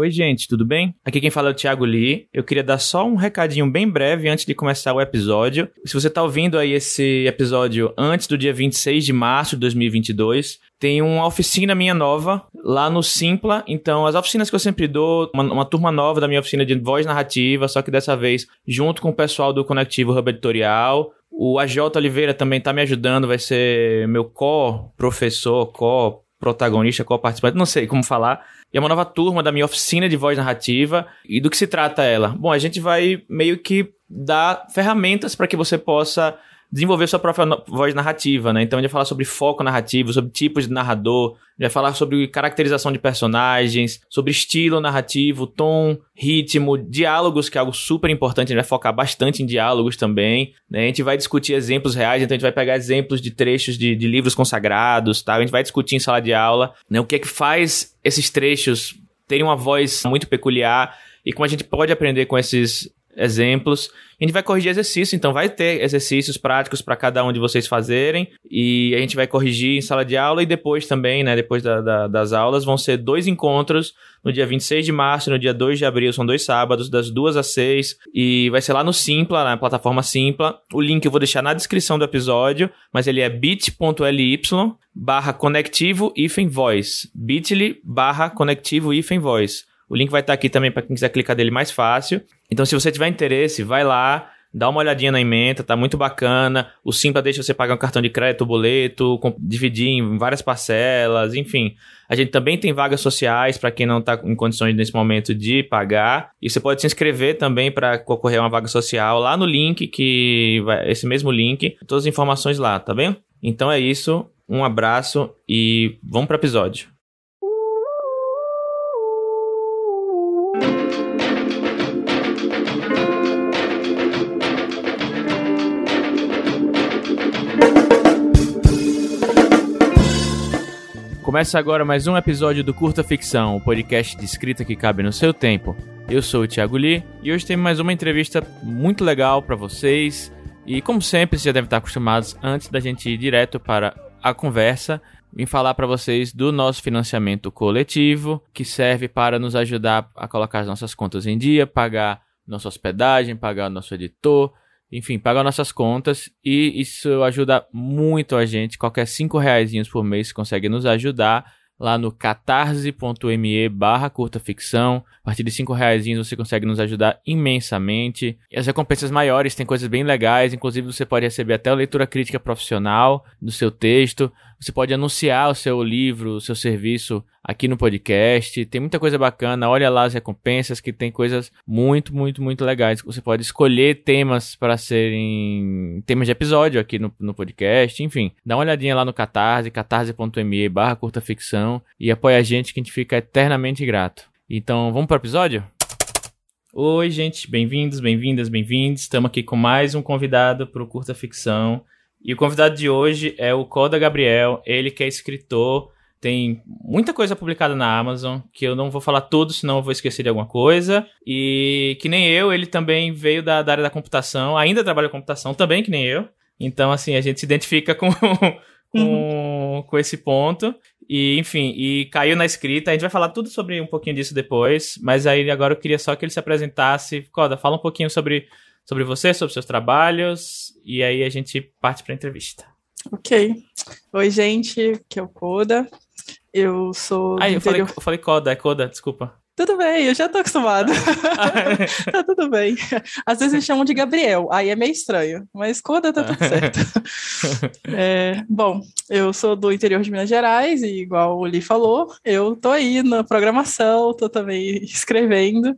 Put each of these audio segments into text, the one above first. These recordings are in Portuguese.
Oi, gente, tudo bem? Aqui quem fala é o Thiago Lee. Eu queria dar só um recadinho bem breve antes de começar o episódio. Se você está ouvindo aí esse episódio antes do dia 26 de março de 2022, tem uma oficina minha nova lá no Simpla. Então, as oficinas que eu sempre dou, uma, uma, turma nova da minha oficina de voz narrativa, só que dessa vez junto com o pessoal do Conectivo Hub Editorial. O AJ Oliveira também está me ajudando, vai ser meu co-professor, co-protagonista, co-participante, não sei como falar e é uma nova turma da minha oficina de voz narrativa. E do que se trata ela? Bom, a gente vai meio que dar ferramentas para que você possa desenvolver sua própria voz narrativa, né? Então gente vai falar sobre foco narrativo, sobre tipos de narrador, vai falar sobre caracterização de personagens, sobre estilo narrativo, tom, ritmo, diálogos, que é algo super importante, gente vai focar bastante em diálogos também, né? A gente vai discutir exemplos reais, então a gente vai pegar exemplos de trechos de, de livros consagrados, tá? A gente vai discutir em sala de aula, né? O que é que faz esses trechos terem uma voz muito peculiar e como a gente pode aprender com esses exemplos. A gente vai corrigir exercícios, então vai ter exercícios práticos para cada um de vocês fazerem e a gente vai corrigir em sala de aula e depois também, né, depois da, da, das aulas, vão ser dois encontros no dia 26 de março e no dia 2 de abril, são dois sábados, das 2 às 6 e vai ser lá no Simpla, na plataforma Simpla. O link eu vou deixar na descrição do episódio, mas ele é bit.ly barra conectivo hífen voice, bit.ly barra conectivo hífen voice. O link vai estar aqui também para quem quiser clicar dele mais fácil. Então, se você tiver interesse, vai lá, dá uma olhadinha na emenda, tá muito bacana. O Simpla deixa você pagar um cartão de crédito, boleto, dividir em várias parcelas, enfim. A gente também tem vagas sociais para quem não está em condições nesse momento de pagar. E você pode se inscrever também para concorrer a uma vaga social lá no link, que vai, esse mesmo link, todas as informações lá, tá bem? Então é isso, um abraço e vamos para o episódio. Começa agora mais um episódio do Curta Ficção, o podcast de escrita que cabe no seu tempo. Eu sou o Thiago Lee e hoje tem mais uma entrevista muito legal para vocês. E como sempre, vocês já devem estar acostumados, antes da gente ir direto para a conversa, vim falar para vocês do nosso financiamento coletivo, que serve para nos ajudar a colocar as nossas contas em dia, pagar nossa hospedagem, pagar nosso editor, enfim, pagar nossas contas e isso ajuda muito a gente. Qualquer cinco reais por mês consegue nos ajudar lá no catarse.me barra curta ficção. A partir de cinco reais você consegue nos ajudar imensamente. E as recompensas maiores têm coisas bem legais, inclusive você pode receber até a leitura crítica profissional do seu texto. Você pode anunciar o seu livro, o seu serviço aqui no podcast. Tem muita coisa bacana. Olha lá as recompensas que tem coisas muito, muito, muito legais. Você pode escolher temas para serem temas de episódio aqui no, no podcast. Enfim, dá uma olhadinha lá no Catarse, catarse.me barra curta ficção e apoia a gente que a gente fica eternamente grato. Então, vamos para o episódio? Oi, gente, bem-vindos, bem-vindas, bem-vindos. Estamos aqui com mais um convidado para o Curta Ficção. E o convidado de hoje é o Coda Gabriel, ele que é escritor, tem muita coisa publicada na Amazon, que eu não vou falar tudo, senão eu vou esquecer de alguma coisa. E que nem eu, ele também veio da, da área da computação, ainda trabalha com computação, também que nem eu. Então, assim, a gente se identifica com, com, uhum. com esse ponto. E, enfim, e caiu na escrita. A gente vai falar tudo sobre um pouquinho disso depois. Mas aí agora eu queria só que ele se apresentasse. Coda, fala um pouquinho sobre sobre você, sobre seus trabalhos, e aí a gente parte para a entrevista. Ok. Oi, gente, que é o Coda. Eu sou. Ah, eu falei, eu falei Coda, é Coda, desculpa. Tudo bem, eu já tô acostumado. tá tudo bem. Às vezes me chamam de Gabriel, aí é meio estranho, mas Coda tá tudo certo. é, bom, eu sou do interior de Minas Gerais e, igual o Li falou, eu tô aí na programação, tô também escrevendo.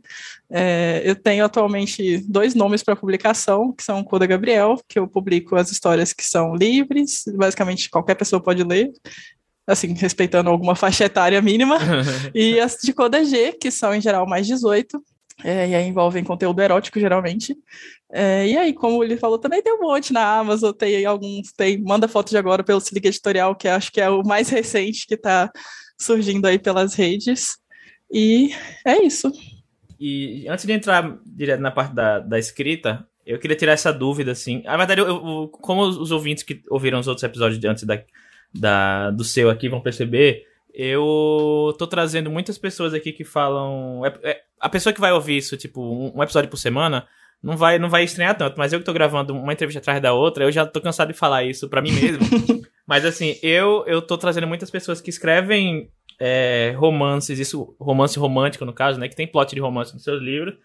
É, eu tenho atualmente dois nomes para publicação, que são Coda Gabriel, que eu publico as histórias que são livres, basicamente qualquer pessoa pode ler, assim, respeitando alguma faixa etária mínima, e as de Coda G, que são em geral mais 18, é, e aí envolvem conteúdo erótico, geralmente. É, e aí, como ele falou, também tem um monte na Amazon, tem alguns, tem Manda Foto de Agora pelo Se Liga Editorial, que acho que é o mais recente que está surgindo aí pelas redes. E é isso. E antes de entrar direto na parte da, da escrita, eu queria tirar essa dúvida, assim. Na verdade, eu, eu, como os ouvintes que ouviram os outros episódios de antes da, da, do seu aqui vão perceber, eu tô trazendo muitas pessoas aqui que falam. É, é, a pessoa que vai ouvir isso, tipo, um, um, episódio por semana, não vai, não vai estranhar tanto, mas eu que tô gravando uma entrevista atrás da outra, eu já tô cansado de falar isso para mim mesmo. mas assim, eu, eu tô trazendo muitas pessoas que escrevem é, romances, isso, romance romântico no caso, né? Que tem plot de romance nos seus livros.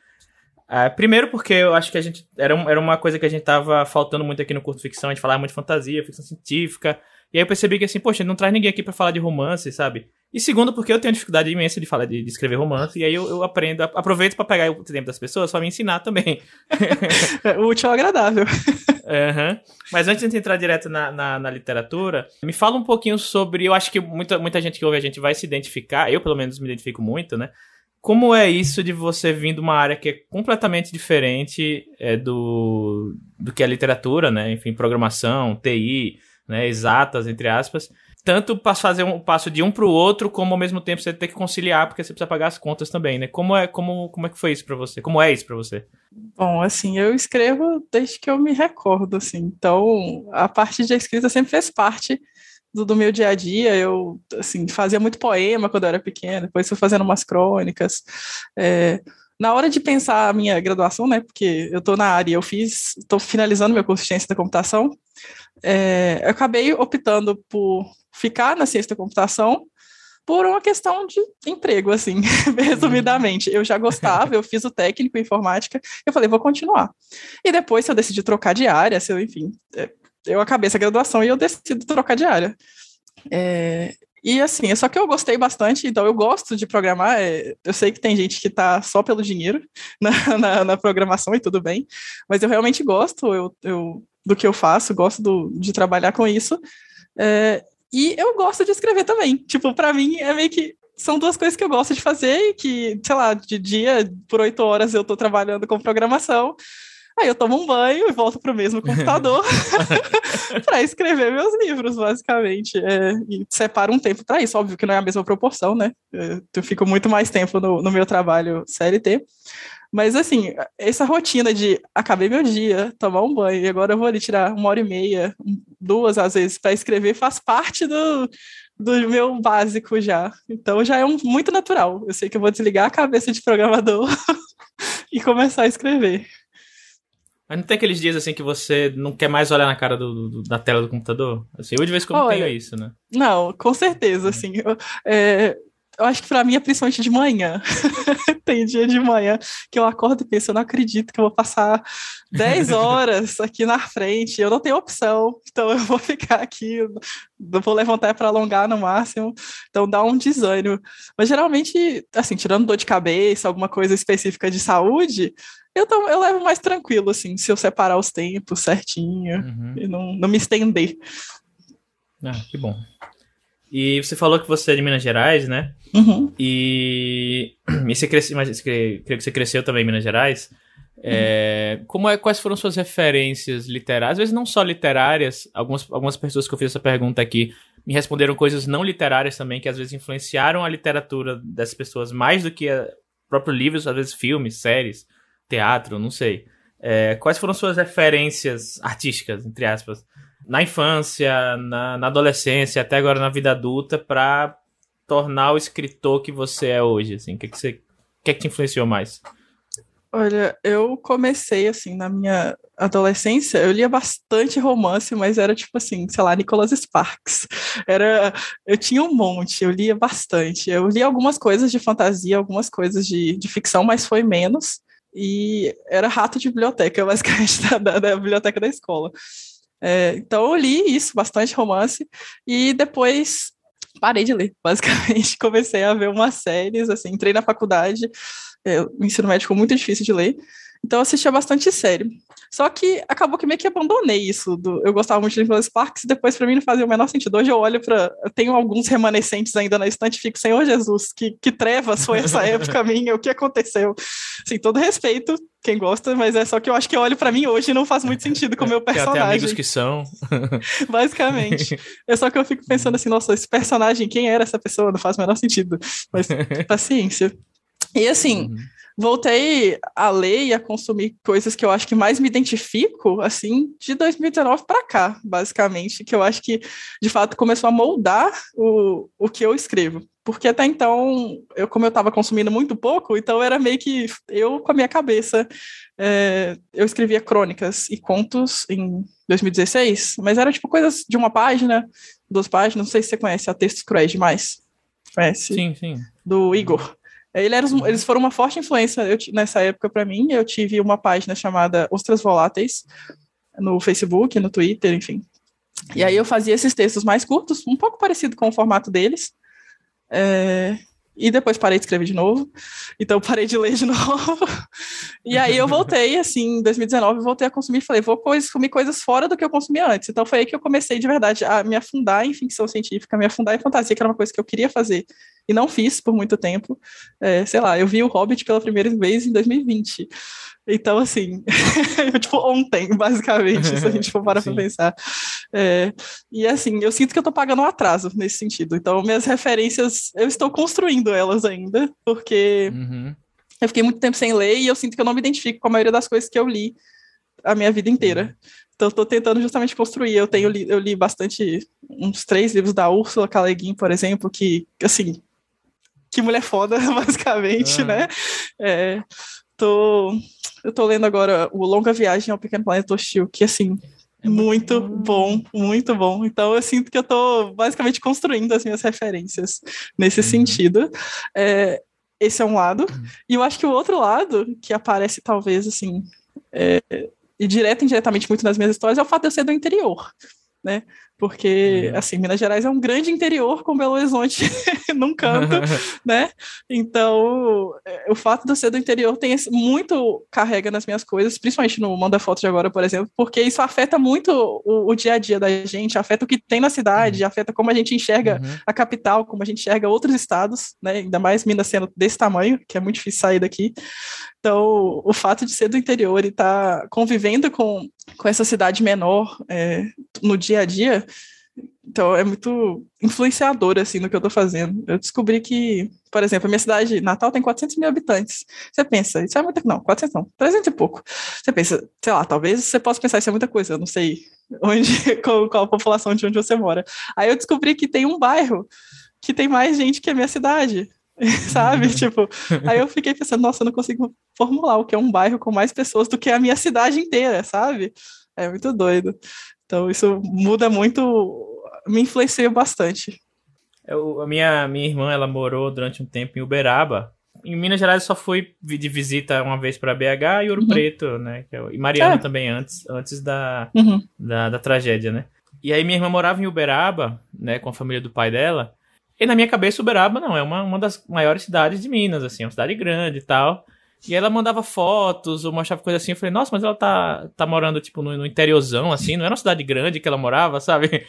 É, primeiro porque eu acho que a gente. Era, era uma coisa que a gente tava faltando muito aqui no curso ficção, a gente falava muito de fantasia, ficção científica. E aí eu percebi que assim, poxa, não traz ninguém aqui para falar de romance, sabe? E segundo, porque eu tenho dificuldade imensa de falar de, de escrever romance, e aí eu, eu aprendo, aproveito para pegar o tempo das pessoas para me ensinar também. o útil é agradável. Uhum. Mas antes de entrar direto na, na, na, literatura, me fala um pouquinho sobre. Eu acho que muita, muita gente que ouve a gente vai se identificar, eu pelo menos me identifico muito, né? Como é isso de você vir de uma área que é completamente diferente é, do, do que a literatura, né? Enfim, programação, TI, né, exatas, entre aspas, tanto para fazer um passo de um para o outro, como ao mesmo tempo você ter que conciliar, porque você precisa pagar as contas também, né? Como é, como, como é que foi isso para você? Como é isso para você? Bom, assim, eu escrevo desde que eu me recordo, assim. Então, a parte de escrita sempre fez parte do, do, meu dia a dia. Eu, assim, fazia muito poema quando eu era pequena, depois fui fazendo umas crônicas. É, na hora de pensar a minha graduação, né, porque eu estou na área, eu fiz, estou finalizando meu curso de ciência da computação, é, eu acabei optando por ficar na ciência da computação por uma questão de emprego, assim, resumidamente. Eu já gostava, eu fiz o técnico em informática, eu falei, vou continuar. E depois, se eu decidi trocar de área, eu, enfim, é, eu acabei essa graduação e eu decido trocar de área. É, e assim, só que eu gostei bastante, então eu gosto de programar. É, eu sei que tem gente que está só pelo dinheiro na, na, na, programação e tudo bem, mas eu realmente gosto eu, eu do que eu faço, gosto do, de trabalhar com isso. É, e eu gosto de escrever também. Tipo, para mim é meio que são duas coisas que eu gosto de fazer e que, sei lá, de dia por oito horas eu estou trabalhando com programação. Aí eu tomo um banho e volto para o mesmo computador para escrever meus livros, basicamente. É, e separo um tempo para isso. Óbvio que não é a mesma proporção, né? É, eu fico muito mais tempo no, no meu trabalho CLT. Mas assim, essa rotina de acabei meu dia, tomar um banho, e agora eu vou ali tirar uma hora e meia, duas às vezes, para escrever, faz parte do, do meu básico já. Então já é um, muito natural. Eu sei que eu vou desligar a cabeça de programador e começar a escrever. Mas não tem aqueles dias assim que você não quer mais olhar na cara do, do da tela do computador? Assim, eu de vez em quando Olha, tenho isso, né? Não, com certeza, assim. Eu, é, eu acho que para mim é principalmente de manhã. Tem dia de manhã que eu acordo e penso, eu não acredito que eu vou passar 10 horas aqui na frente, eu não tenho opção, então eu vou ficar aqui, eu vou levantar para alongar no máximo, então dá um desânimo. Mas geralmente, assim, tirando dor de cabeça, alguma coisa específica de saúde, eu, tô, eu levo mais tranquilo, assim, se eu separar os tempos certinho uhum. e não, não me estender. Ah, que bom. E você falou que você é de Minas Gerais, né? Uhum. E, e você cresceu, mas creio que você cresceu também em Minas Gerais. É, como é, quais foram suas referências literárias? Às vezes não só literárias, algumas, algumas pessoas que eu fiz essa pergunta aqui me responderam coisas não literárias também, que às vezes influenciaram a literatura dessas pessoas mais do que a, próprios livros, às vezes filmes, séries, teatro, não sei. É, quais foram suas referências artísticas, entre aspas, na infância, na, na adolescência, até agora na vida adulta, para tornar o escritor que você é hoje? Assim, o que, que você, que, é que te influenciou mais? Olha, eu comecei assim na minha adolescência, eu lia bastante romance, mas era tipo assim, sei lá, Nicholas Sparks. Era, eu tinha um monte, eu lia bastante. Eu li algumas coisas de fantasia, algumas coisas de, de ficção, mas foi menos. E era rato de biblioteca, basicamente, da, da, biblioteca da escola. É, então eu li isso, bastante romance, e depois parei de ler, basicamente. Comecei a ver umas séries, assim, entrei na faculdade, é, o ensino médico muito difícil de ler, então eu assistia bastante série. Só que acabou que meio que abandonei isso. Do, eu gostava muito de Nicholas Sparks, e depois para mim não fazia o menor sentido. Hoje eu olho para. Tenho alguns remanescentes ainda na estante e fico, Senhor Jesus, que, que trevas foi essa época minha, o que aconteceu? Assim, todo respeito, quem gosta, mas é só que eu acho que eu olho para mim hoje e não faz muito sentido com o meu personagem. Tem amigos que são. Basicamente. É só que eu fico pensando assim, nossa, esse personagem, quem era essa pessoa? Não faz o menor sentido. Mas paciência. E assim. Uhum voltei a ler e a consumir coisas que eu acho que mais me identifico, assim, de 2019 para cá, basicamente, que eu acho que, de fato, começou a moldar o, o que eu escrevo. Porque até então, eu, como eu estava consumindo muito pouco, então era meio que eu com a minha cabeça. É, eu escrevia crônicas e contos em 2016, mas era tipo coisas de uma página, duas páginas, não sei se você conhece a Textos Cruéis Demais. Conhece? Sim, sim. Do Igor. Ele era, eles foram uma forte influência eu, nessa época para mim. Eu tive uma página chamada Ostras Voláteis no Facebook, no Twitter, enfim. E aí eu fazia esses textos mais curtos, um pouco parecido com o formato deles. É, e depois parei de escrever de novo. Então parei de ler de novo. e aí eu voltei, assim, em 2019, voltei a consumir. Falei, vou consumir coisas fora do que eu consumia antes. Então foi aí que eu comecei de verdade a me afundar em ficção científica, me afundar em fantasia, que era uma coisa que eu queria fazer e não fiz por muito tempo. É, sei lá, eu vi o Hobbit pela primeira vez em 2020. Então, assim, tipo, ontem, basicamente, se a gente for parar para pensar. É, e assim, eu sinto que eu estou pagando um atraso nesse sentido. Então, minhas referências, eu estou construindo elas ainda, porque uhum. eu fiquei muito tempo sem ler e eu sinto que eu não me identifico com a maioria das coisas que eu li a minha vida inteira. Então, estou tentando justamente construir. Eu tenho li, eu li bastante, uns três livros da Úrsula K. por exemplo, que, assim, que mulher foda, basicamente, né? É, tô, eu tô lendo agora o Longa Viagem ao Pequeno Planeta Hostil, que, assim, é muito bom, muito bom. Então, eu sinto que eu tô basicamente construindo as minhas referências nesse uhum. sentido. É, esse é um lado. Uhum. E eu acho que o outro lado, que aparece talvez, assim, é, e direto e indiretamente muito nas minhas histórias, é o fato de eu ser do interior, né? Porque uhum. assim Minas Gerais é um grande interior com Belo Horizonte num canto, né? Então é, o fato de eu ser do interior tem muito carrega nas minhas coisas, principalmente no Manda Foto de agora, por exemplo, porque isso afeta muito o, o dia a dia da gente, afeta o que tem na cidade, uhum. afeta como a gente enxerga uhum. a capital, como a gente enxerga outros estados, né? Ainda mais Minas sendo desse tamanho, que é muito difícil sair daqui. Então, o fato de ser do interior e estar tá convivendo com, com essa cidade menor é, no dia a dia, então é muito influenciador, assim, no que eu tô fazendo. Eu descobri que, por exemplo, a minha cidade Natal tem 400 mil habitantes. Você pensa, isso é muita... Não, 400 não, 300 e pouco. Você pensa, sei lá, talvez você possa pensar, isso é muita coisa, eu não sei onde, qual, qual a população de onde você mora. Aí eu descobri que tem um bairro que tem mais gente que a minha cidade. sabe? tipo, aí eu fiquei pensando, nossa, eu não consigo formular o que é um bairro com mais pessoas do que a minha cidade inteira, sabe? É muito doido. Então, isso muda muito, me influencia bastante. Eu, a minha, minha irmã, ela morou durante um tempo em Uberaba. Em Minas Gerais, eu só fui de visita uma vez para BH e Ouro uhum. Preto, né? É e Mariana é. também, antes, antes da, uhum. da, da tragédia, né? E aí minha irmã morava em Uberaba, né, com a família do pai dela. E na minha cabeça, Uberaba não, é uma, uma das maiores cidades de Minas, assim, é uma cidade grande e tal. E ela mandava fotos ou mostrava coisa assim. Eu falei, nossa, mas ela tá, tá morando, tipo, no, no interiorzão, assim, não era uma cidade grande que ela morava, sabe?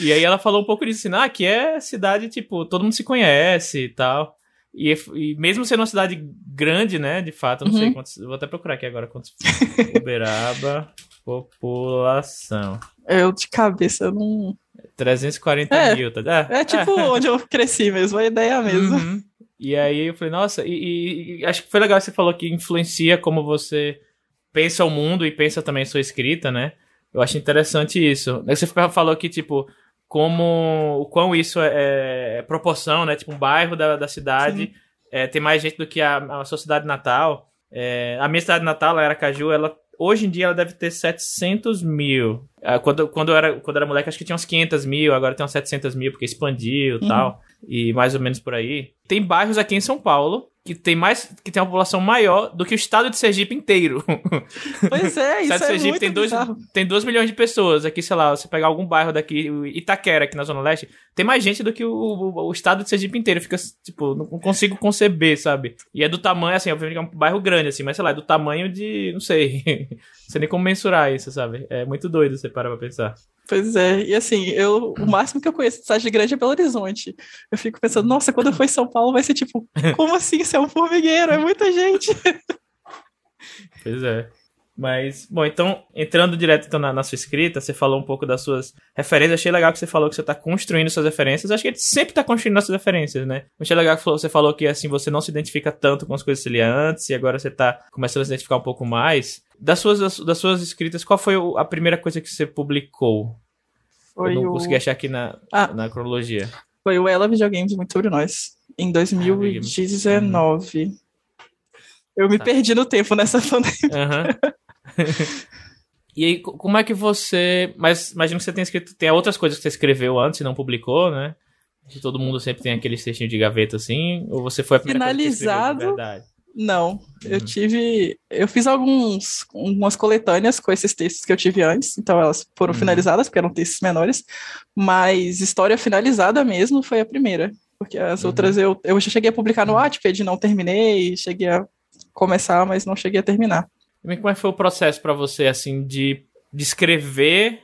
E aí ela falou um pouco disso, assim, ah, que é cidade, tipo, todo mundo se conhece e tal. E, e mesmo sendo uma cidade grande, né, de fato, não uhum. sei quantos. Vou até procurar aqui agora quantos. Uberaba, população. Eu de cabeça não. 340 é, mil, tá? É, é tipo é. onde eu cresci mesmo, a ideia mesmo. Uhum. E aí eu falei, nossa, e, e, acho que foi legal que você falou que influencia como você pensa o mundo e pensa também a sua escrita, né? Eu acho interessante isso. Você falou que, tipo, como o quão isso é, é proporção, né? Tipo, um bairro da, da cidade é, tem mais gente do que a, a sua cidade natal. É, a minha cidade natal, Aracaju, ela hoje em dia ela deve ter 700 mil. Ah, quando, quando, eu era, quando eu era moleque, acho que tinha uns 500 mil, agora tem uns 700 mil, porque expandiu e uhum. tal e mais ou menos por aí. Tem bairros aqui em São Paulo que tem mais que tem uma população maior do que o estado de Sergipe inteiro. Pois é, isso o estado de é Sergipe tem 2 tem 2 milhões de pessoas. Aqui, sei lá, você pegar algum bairro daqui, Itaquera aqui na zona leste, tem mais gente do que o, o, o estado de Sergipe inteiro. Fica tipo, não consigo conceber, sabe? E é do tamanho assim, obviamente é um bairro grande assim, mas sei lá, é do tamanho de, não sei, não sei nem como mensurar isso, sabe? É muito doido você parar pra pensar. Pois é, e assim, eu, o máximo que eu conheço de cidade grande é Belo Horizonte. Eu fico pensando, nossa, quando eu for em São Paulo vai ser tipo, como assim? Isso é um formigueiro, é muita gente. Pois é. Mas, bom, então, entrando direto então, na, na, sua escrita, você falou um pouco das suas referências. Achei legal que você falou que você está construindo suas referências. Acho que a gente sempre está construindo nossas referências, né? Achei legal que você falou que, assim, você não se identifica tanto com as coisas que você lia antes e agora você está começando a se identificar um pouco mais. Das suas, das, das suas escritas, qual foi a primeira coisa que você publicou? Foi Eu não o... consegui achar aqui na, ah, na cronologia. Foi o Ela Videogames Muito Sobre Nós, em 2019. Ah, Eu me tá. perdi no tempo nessa pandemia. Uhum. e aí, como é que você. Mas imagino que você tenha escrito. Tem outras coisas que você escreveu antes e não publicou, né? Que todo mundo sempre tem aquele textinho de gaveta assim. Ou você foi a primeira Finalizado. Coisa que verdade? Não, eu uhum. tive. Eu fiz alguns, algumas coletâneas com esses textos que eu tive antes, então elas foram uhum. finalizadas, porque eram textos menores, mas história finalizada mesmo foi a primeira, porque as uhum. outras eu, eu já cheguei a publicar no Wattpad, não terminei, cheguei a começar, mas não cheguei a terminar. E como é que foi o processo para você, assim, de, de escrever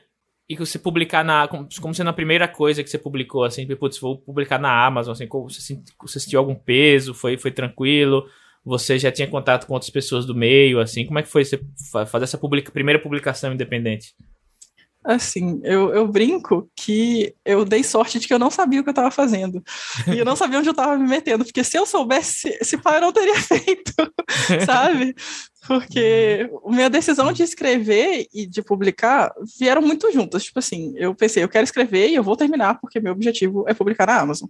e você publicar na. Como, como sendo a primeira coisa que você publicou, assim, putz, vou publicar na Amazon, assim, você sentiu algum peso, foi, foi tranquilo? Você já tinha contato com outras pessoas do meio, assim? Como é que foi você fazer essa publica, primeira publicação independente? Assim, eu, eu brinco que eu dei sorte de que eu não sabia o que eu estava fazendo. E eu não sabia onde eu estava me metendo, porque se eu soubesse, esse pai eu não teria feito, sabe? Porque minha decisão de escrever e de publicar vieram muito juntas. Tipo assim, eu pensei, eu quero escrever e eu vou terminar, porque meu objetivo é publicar na Amazon.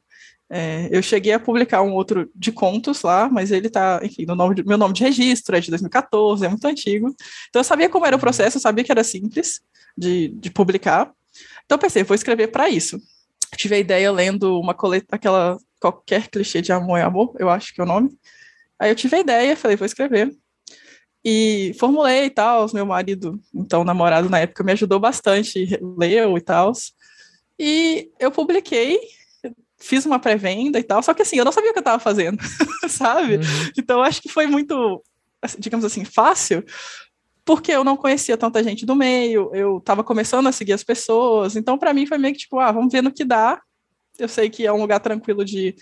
É, eu cheguei a publicar um outro de contos lá, mas ele tá, enfim, no nome de, meu nome de registro é de 2014, é muito antigo. Então eu sabia como era o processo, eu sabia que era simples de, de publicar. Então pensei, vou escrever para isso. Tive a ideia lendo uma coleta, aquela qualquer clichê de amor é amor, eu acho que é o nome. Aí eu tive a ideia, falei, vou escrever. E formulei e tal, meu marido, então namorado na época, me ajudou bastante, leu e tal. E eu publiquei, fiz uma pré-venda e tal, só que assim, eu não sabia o que eu estava fazendo, sabe? Uhum. Então acho que foi muito, digamos assim, fácil, porque eu não conhecia tanta gente do meio, eu estava começando a seguir as pessoas, então para mim foi meio que tipo, ah, vamos ver no que dá. Eu sei que é um lugar tranquilo de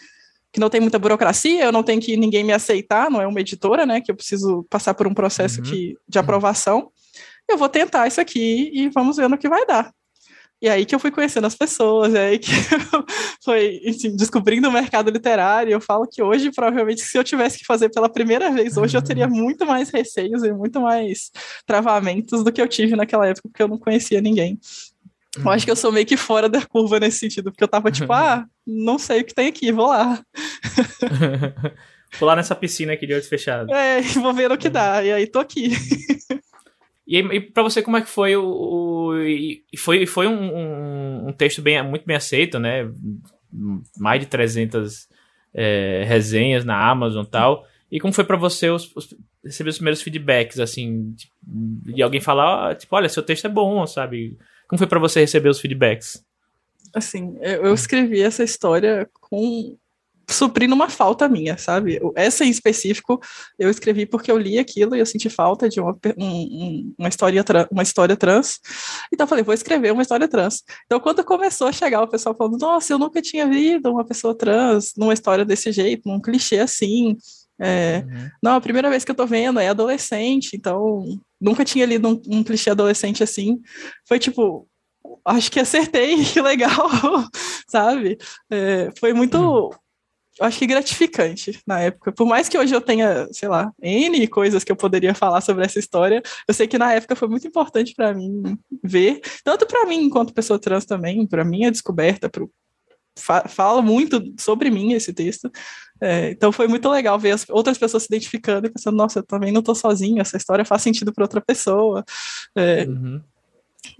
que não tem muita burocracia, eu não tenho que ninguém me aceitar, não é uma editora, né? Que eu preciso passar por um processo uhum. que, de aprovação. Eu vou tentar isso aqui e vamos ver no que vai dar. E aí que eu fui conhecendo as pessoas, é aí que eu fui assim, descobrindo o mercado literário. Eu falo que hoje, provavelmente, se eu tivesse que fazer pela primeira vez, hoje eu teria uhum. muito mais receios e muito mais travamentos do que eu tive naquela época, porque eu não conhecia ninguém. Eu acho que eu sou meio que fora da curva nesse sentido, porque eu tava tipo, ah, não sei o que tem aqui, vou lá. vou lá nessa piscina aqui de olhos fechados. É, vou ver o que dá, e aí tô aqui. E, e para você, como é que foi o. o foi foi um, um, um, texto bem, muito bem aceito, né? Mais de 300 é, resenhas na Amazon e tal. E como foi para você os, os, receber os primeiros feedbacks, assim, de, alguém falar, tipo, olha, seu texto é bom, sabe? Como foi para você receber os feedbacks? Assim, eu escrevi essa história com suprindo uma falta minha, sabe? Essa em específico eu escrevi porque eu li aquilo e eu senti falta de uma, um, uma, história, uma história trans. Então eu falei, vou escrever uma história trans. Então quando começou a chegar o pessoal falando, nossa, eu nunca tinha visto uma pessoa trans numa história desse jeito, num clichê assim. É, uhum. Não, a primeira vez que eu tô vendo é adolescente, então nunca tinha lido um, um clichê adolescente assim. Foi tipo, acho que acertei, que legal, sabe? É, foi muito, uhum. acho que gratificante na época. Por mais que hoje eu tenha, sei lá, N coisas que eu poderia falar sobre essa história, eu sei que na época foi muito importante para mim ver, tanto para mim enquanto pessoa trans também, para minha descoberta, para fala muito sobre mim esse texto. É, então foi muito legal ver as outras pessoas se identificando e pensando, nossa, eu também não estou sozinho, essa história faz sentido para outra pessoa. É, uhum.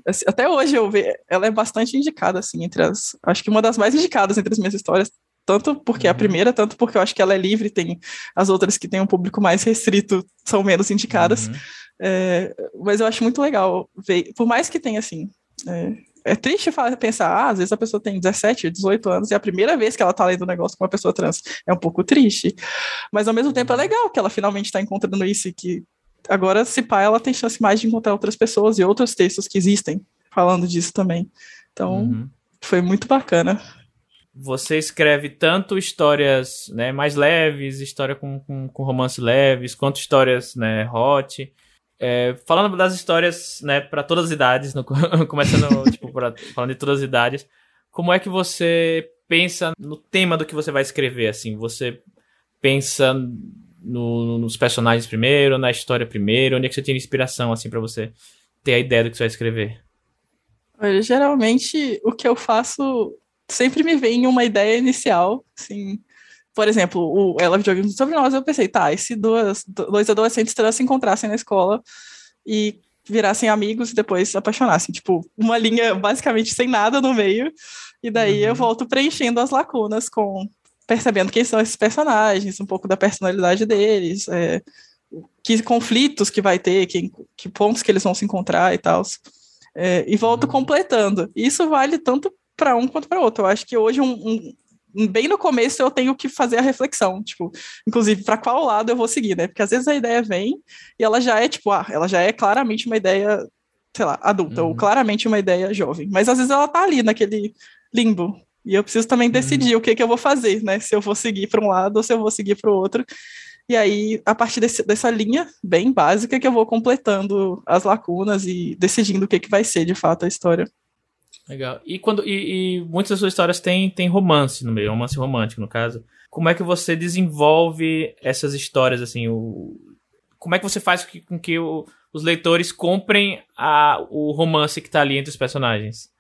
assim, até hoje eu vejo, ela é bastante indicada, assim, entre as. Acho que uma das mais indicadas entre as minhas histórias, tanto porque uhum. é a uhum. primeira, tanto porque eu acho que ela é livre, tem as outras que têm um público mais restrito são menos indicadas. Uhum. É, mas eu acho muito legal ver, por mais que tenha assim. É, é triste pensar, ah, às vezes a pessoa tem 17, 18 anos e é a primeira vez que ela tá lendo um negócio com uma pessoa trans. É um pouco triste. Mas ao mesmo tempo é legal que ela finalmente está encontrando isso e que agora, se pá, ela tem chance mais de encontrar outras pessoas e outros textos que existem falando disso também. Então, uhum. foi muito bacana. Você escreve tanto histórias né, mais leves, história com, com, com romance leves, quanto histórias né, hot. É, falando das histórias, né, para todas as idades, no, começando, tipo, pra, falando de todas as idades, como é que você pensa no tema do que você vai escrever, assim? Você pensa no, nos personagens primeiro, na história primeiro? Onde é que você tem inspiração, assim, para você ter a ideia do que você vai escrever? Olha, geralmente o que eu faço sempre me vem uma ideia inicial, assim. Por exemplo, o Ela Videogame sobre nós, eu pensei, tá, e se duas, dois adolescentes trans se encontrassem na escola e virassem amigos e depois se apaixonassem. Tipo, uma linha basicamente sem nada no meio. E daí uhum. eu volto preenchendo as lacunas com percebendo quem são esses personagens, um pouco da personalidade deles, é, que conflitos que vai ter, que, que pontos que eles vão se encontrar e tal. É, e volto uhum. completando. Isso vale tanto para um quanto para outro. Eu acho que hoje um, um, bem no começo eu tenho que fazer a reflexão, tipo, inclusive para qual lado eu vou seguir, né? Porque às vezes a ideia vem e ela já é tipo, ah, ela já é claramente uma ideia, sei lá, adulta uhum. ou claramente uma ideia jovem, mas às vezes ela tá ali naquele limbo. E eu preciso também decidir uhum. o que, que eu vou fazer, né? Se eu vou seguir para um lado ou se eu vou seguir para o outro. E aí, a partir desse, dessa linha bem básica, que eu vou completando as lacunas e decidindo o que, que vai ser de fato a história. Legal. E quando e, e muitas das suas histórias têm, têm romance no meio, romance romântico, no caso. Como é que você desenvolve essas histórias, assim? O, como é que você faz com que o, os leitores comprem a, o romance que está ali entre os personagens?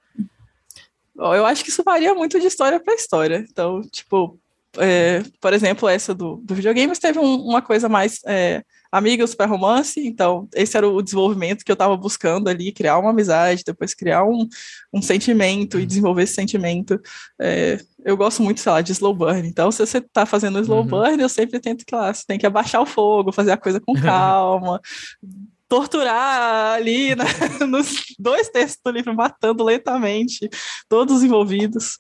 Bom, eu acho que isso varia muito de história para história. Então, tipo, é, por exemplo, essa do, do videogame teve um, uma coisa mais é, amigos para romance, então esse era o desenvolvimento que eu estava buscando ali, criar uma amizade, depois criar um, um sentimento e desenvolver esse sentimento. É, eu gosto muito, sei lá, de slow burn, então se você está fazendo slow uhum. burn, eu sempre tento que lá, você tem que abaixar o fogo, fazer a coisa com calma, torturar ali né, nos dois textos do livro, matando lentamente todos os envolvidos.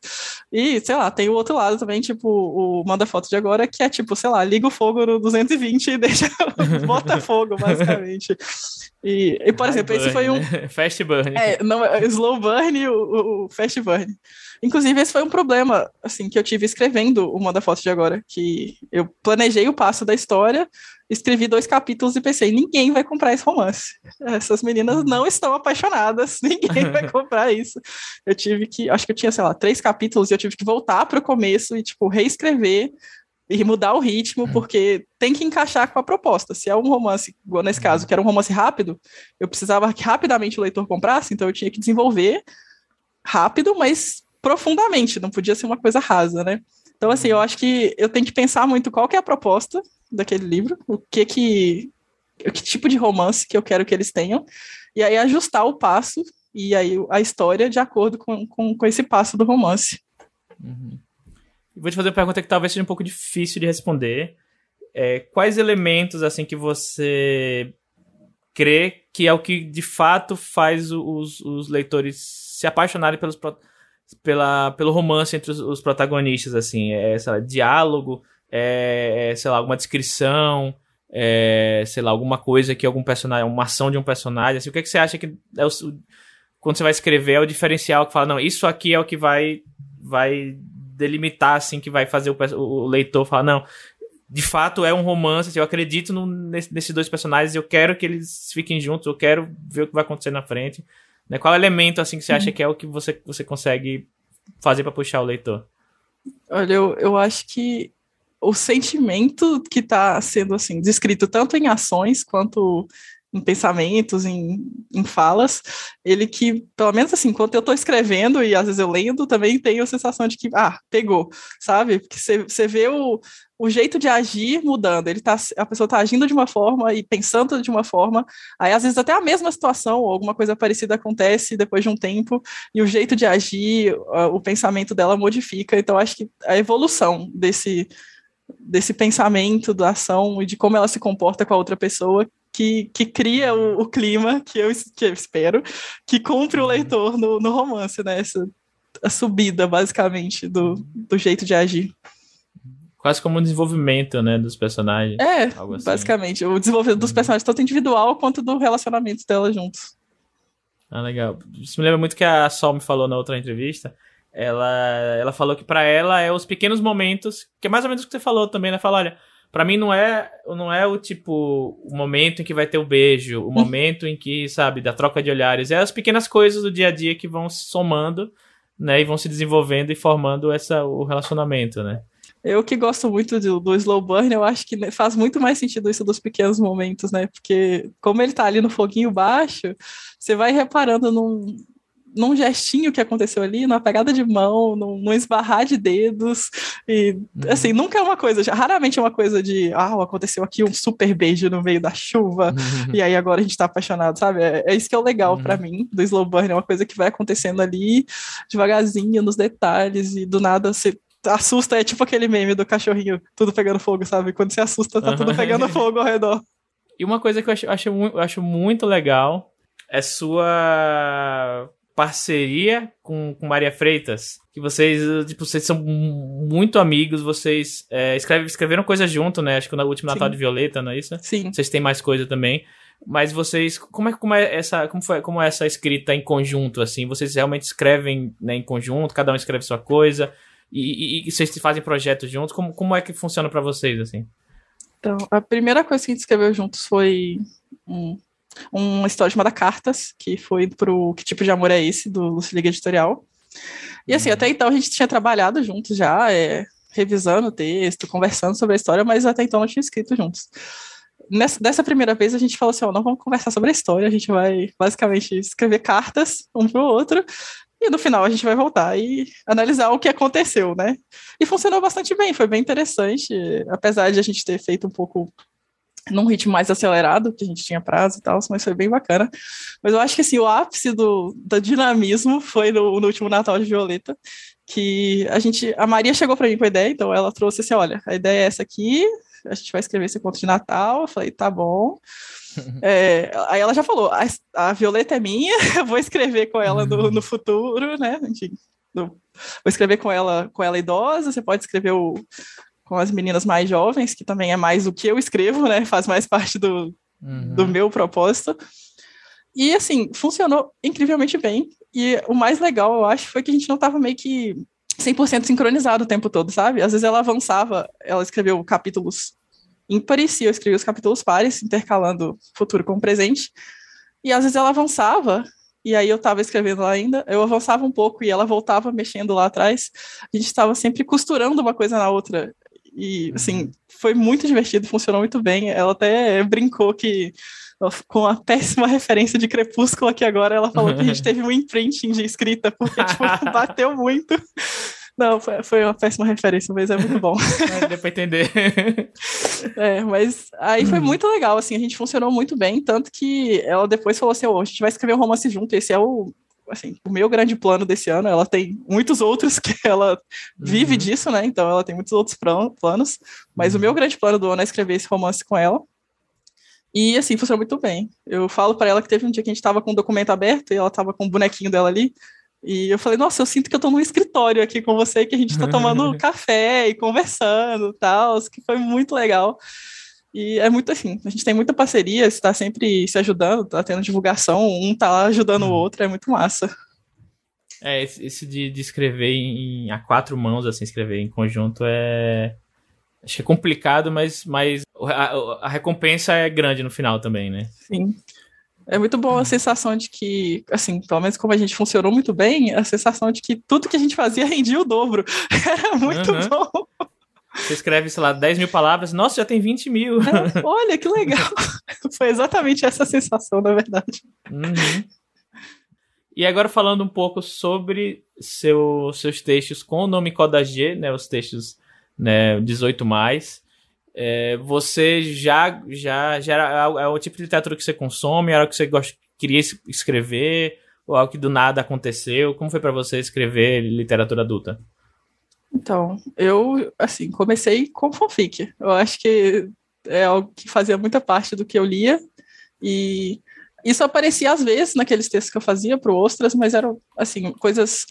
E, sei lá, tem o outro lado também, tipo, o Manda Foto de Agora, que é tipo, sei lá, liga o fogo no 220 e deixa, bota fogo, basicamente. E, e por exemplo, burn, esse foi um. Né? Fast burn. É, não, é slow burn e o, o, fast burn. Inclusive, esse foi um problema, assim, que eu tive escrevendo o Manda Foto de Agora, que eu planejei o passo da história, escrevi dois capítulos e pensei, ninguém vai comprar esse romance. Essas meninas não estão apaixonadas, ninguém vai comprar isso. Eu tive que, acho que eu tinha, sei lá, três capítulos e eu tive que voltar para o começo e, tipo, reescrever e mudar o ritmo, porque tem que encaixar com a proposta. Se é um romance, igual nesse caso, que era um romance rápido, eu precisava que rapidamente o leitor comprasse, então eu tinha que desenvolver rápido, mas profundamente, não podia ser uma coisa rasa, né? Então, assim, eu acho que eu tenho que pensar muito qual que é a proposta daquele livro, o que que, que tipo de romance que eu quero que eles tenham, e aí ajustar o passo e aí a história de acordo com, com, com esse passo do romance. Uhum. Vou te fazer uma pergunta que talvez seja um pouco difícil de responder. É, quais elementos assim que você crê que é o que de fato faz os, os leitores se apaixonarem pelos, pela, pelo romance entre os, os protagonistas, assim, é, sei lá, diálogo, é, é, sei lá, alguma descrição, é, sei lá, alguma coisa que algum personagem, uma ação de um personagem, assim, o que, é que você acha que é o, quando você vai escrever é o diferencial que fala, não, isso aqui é o que vai, vai delimitar, assim, que vai fazer o, o leitor falar, não, de fato é um romance, assim, eu acredito no, nesse, nesses dois personagens, eu quero que eles fiquem juntos, eu quero ver o que vai acontecer na frente. Né? Qual elemento assim que você acha que é o que você, você consegue fazer para puxar o leitor? Olha, eu, eu acho que o sentimento que está sendo assim descrito tanto em ações quanto em pensamentos, em, em falas, ele que, pelo menos assim, quando eu estou escrevendo e às vezes eu lendo, também tenho a sensação de que, ah, pegou, sabe? Porque você vê o, o jeito de agir mudando, ele tá, a pessoa está agindo de uma forma e pensando de uma forma, aí às vezes até a mesma situação ou alguma coisa parecida acontece depois de um tempo, e o jeito de agir, o pensamento dela modifica, então acho que a evolução desse desse pensamento, da ação e de como ela se comporta com a outra pessoa que, que cria o, o, clima que eu, que eu espero que cumpre o uhum. leitor no, no romance, né? Essa, a subida, basicamente, do, do jeito de agir. Quase como um desenvolvimento, né, dos personagens. É, assim. basicamente. O desenvolvimento dos uhum. personagens, tanto individual quanto do relacionamento dela juntos. Ah, legal. Isso me lembra muito que a Sol me falou na outra entrevista. Ela, ela falou que para ela é os pequenos momentos, que é mais ou menos o que você falou também, né? Fala, olha, Para mim não é, não é o tipo o momento em que vai ter o beijo, o momento em que, sabe, da troca de olhares, é as pequenas coisas do dia a dia que vão se somando, né, e vão se desenvolvendo e formando essa o relacionamento, né? Eu que gosto muito do, do slow burn, eu acho que faz muito mais sentido isso dos pequenos momentos, né? Porque como ele tá ali no foguinho baixo, você vai reparando num, num gestinho que aconteceu ali, numa pegada de mão, num, num esbarrar de dedos, e uhum. assim, nunca é uma coisa, raramente é uma coisa de, ah, aconteceu aqui um super beijo no meio da chuva, uhum. e aí agora a gente tá apaixonado, sabe? É, é isso que é o legal uhum. para mim do slow burn, é uma coisa que vai acontecendo ali, devagarzinho, nos detalhes, e do nada você assusta, é tipo aquele meme do cachorrinho, tudo pegando fogo, sabe? Quando você assusta, tá tudo pegando fogo ao redor. E uma coisa que eu acho, acho, acho muito legal é sua parceria com, com Maria Freitas, que vocês, tipo, vocês são muito amigos, vocês é, escreve, escreveram coisas junto, né? Acho que no último Natal de Violeta, não é isso? Sim. Vocês têm mais coisa também. Mas vocês, como é, como é essa, como foi, como é essa escrita em conjunto, assim? Vocês realmente escrevem né, em conjunto, cada um escreve sua coisa, e, e, e vocês fazem projetos juntos? Como, como é que funciona para vocês, assim? Então, a primeira coisa que a gente escreveu juntos foi um uma história chamada Cartas, que foi pro Que Tipo de Amor é Esse, do Lucy Liga Editorial. E assim, uhum. até então a gente tinha trabalhado juntos já, é, revisando o texto, conversando sobre a história, mas até então não tinha escrito juntos. Nessa, dessa primeira vez a gente falou assim, ó, não vamos conversar sobre a história, a gente vai basicamente escrever cartas um para o outro, e no final a gente vai voltar e analisar o que aconteceu, né? E funcionou bastante bem, foi bem interessante, apesar de a gente ter feito um pouco num ritmo mais acelerado, que a gente tinha prazo e tal, mas foi bem bacana. Mas eu acho que assim, o ápice do, do dinamismo foi no, no último Natal de Violeta, que a gente, a Maria chegou para mim com a ideia, então ela trouxe assim, olha, a ideia é essa aqui, a gente vai escrever esse conto de Natal, eu falei, tá bom. É, aí ela já falou, a, a, Violeta é minha, eu vou escrever com ela no, no futuro, né? Enfim, vou escrever com ela, com ela idosa, você pode escrever o, com as meninas mais jovens, que também é mais o que eu escrevo, né? Faz mais parte do, uhum. do meu propósito. E, assim, funcionou incrivelmente bem. E o mais legal, eu acho, foi que a gente não estava meio que 100% sincronizado o tempo todo, sabe? Às vezes ela avançava, ela escreveu capítulos ímpares e eu escrevi os capítulos pares, intercalando futuro com presente. E às vezes ela avançava e aí eu estava escrevendo lá ainda, eu avançava um pouco e ela voltava mexendo lá atrás. A gente estava sempre costurando uma coisa na outra. E, assim, uhum. foi muito divertido, funcionou muito bem. Ela até brincou que, com a péssima referência de Crepúsculo aqui agora, ela falou que a gente teve um imprinting de escrita, porque, tipo, bateu muito. Não, foi, foi uma péssima referência, mas é muito bom. É, deu pra entender. É, mas aí foi uhum. muito legal, assim, a gente funcionou muito bem, tanto que ela depois falou assim, oh, a gente vai escrever um romance junto, esse é o assim, o meu grande plano desse ano, ela tem muitos outros que ela vive uhum. disso, né? Então ela tem muitos outros planos, mas uhum. o meu grande plano do ano é escrever esse romance com ela. E assim, funcionou muito bem. Eu falo para ela que teve um dia que a gente tava com o um documento aberto e ela tava com o um bonequinho dela ali. E eu falei, nossa, eu sinto que eu tô num escritório aqui com você, que a gente tá tomando café e conversando tal, que foi muito legal. E é muito assim, a gente tem muita parceria, está sempre se ajudando, está tendo divulgação, um está ajudando o uhum. outro, é muito massa. É, esse, de, de escrever em, a quatro mãos, assim, escrever em conjunto é. Acho que é complicado, mas, mas a, a recompensa é grande no final também, né? Sim. É muito bom a sensação de que, assim, pelo menos como a gente funcionou muito bem, a sensação de que tudo que a gente fazia rendia o dobro. Era muito uhum. bom. Você escreve, sei lá, 10 mil palavras, nossa, já tem 20 mil. É, olha, que legal. Foi exatamente essa sensação, na verdade. Uhum. E agora falando um pouco sobre seu, seus textos com o nome Coda G, né, os textos né, 18 mais. É, você já já já era, é o tipo de literatura que você consome, era o que você gost, queria escrever ou algo que do nada aconteceu? Como foi para você escrever literatura adulta? Então, eu, assim, comecei com fanfic. Eu acho que é algo que fazia muita parte do que eu lia. E isso aparecia às vezes naqueles textos que eu fazia para o Ostras, mas eram, assim, coisas